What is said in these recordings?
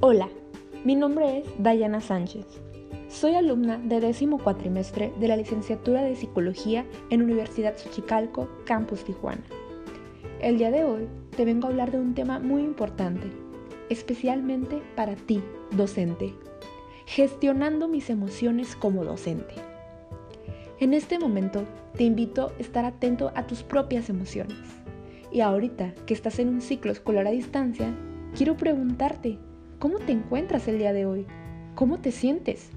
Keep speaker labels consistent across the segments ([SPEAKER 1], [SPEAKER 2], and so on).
[SPEAKER 1] Hola, mi nombre es Dayana Sánchez. Soy alumna de décimo cuatrimestre de la licenciatura de Psicología en Universidad Xochicalco, Campus Tijuana. El día de hoy te vengo a hablar de un tema muy importante, especialmente para ti, docente, gestionando mis emociones como docente. En este momento te invito a estar atento a tus propias emociones. Y ahorita que estás en un ciclo escolar a distancia, quiero preguntarte, ¿Cómo te encuentras el día de hoy? ¿Cómo te sientes?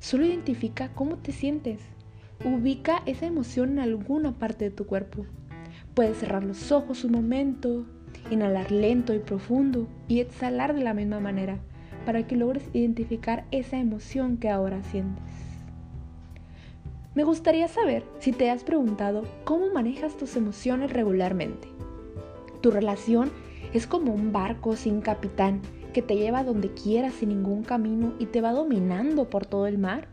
[SPEAKER 1] Solo identifica cómo te sientes. Ubica esa emoción en alguna parte de tu cuerpo. Puedes cerrar los ojos un momento, inhalar lento y profundo y exhalar de la misma manera para que logres identificar esa emoción que ahora sientes. Me gustaría saber si te has preguntado cómo manejas tus emociones regularmente. Tu relación es como un barco sin capitán que te lleva donde quieras sin ningún camino y te va dominando por todo el mar?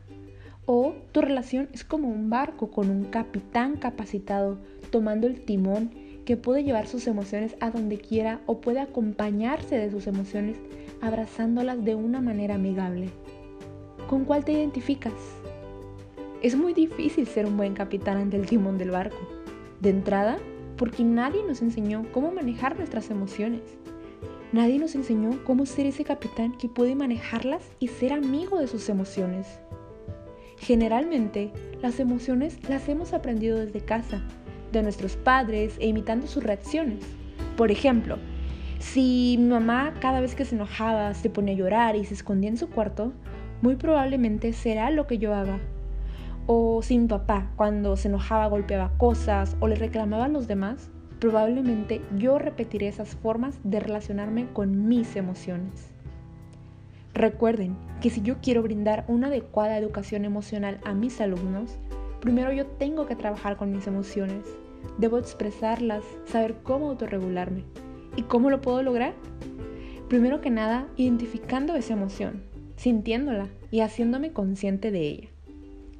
[SPEAKER 1] ¿O tu relación es como un barco con un capitán capacitado tomando el timón que puede llevar sus emociones a donde quiera o puede acompañarse de sus emociones abrazándolas de una manera amigable? ¿Con cuál te identificas? Es muy difícil ser un buen capitán ante el timón del barco. De entrada, porque nadie nos enseñó cómo manejar nuestras emociones. Nadie nos enseñó cómo ser ese capitán que puede manejarlas y ser amigo de sus emociones. Generalmente, las emociones las hemos aprendido desde casa, de nuestros padres e imitando sus reacciones. Por ejemplo, si mi mamá cada vez que se enojaba se ponía a llorar y se escondía en su cuarto, muy probablemente será lo que yo haga. O si mi papá cuando se enojaba golpeaba cosas o le reclamaba a los demás, probablemente yo repetiré esas formas de relacionarme con mis emociones. Recuerden que si yo quiero brindar una adecuada educación emocional a mis alumnos, primero yo tengo que trabajar con mis emociones. Debo expresarlas, saber cómo autorregularme. ¿Y cómo lo puedo lograr? Primero que nada, identificando esa emoción, sintiéndola y haciéndome consciente de ella.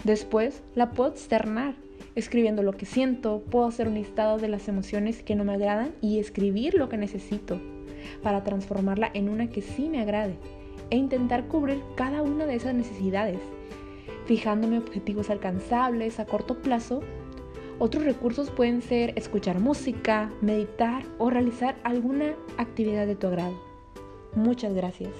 [SPEAKER 1] Después, la puedo externar escribiendo lo que siento, puedo hacer un listado de las emociones que no me agradan y escribir lo que necesito para transformarla en una que sí me agrade e intentar cubrir cada una de esas necesidades, fijándome objetivos alcanzables a corto plazo. Otros recursos pueden ser escuchar música, meditar o realizar alguna actividad de tu agrado. Muchas gracias.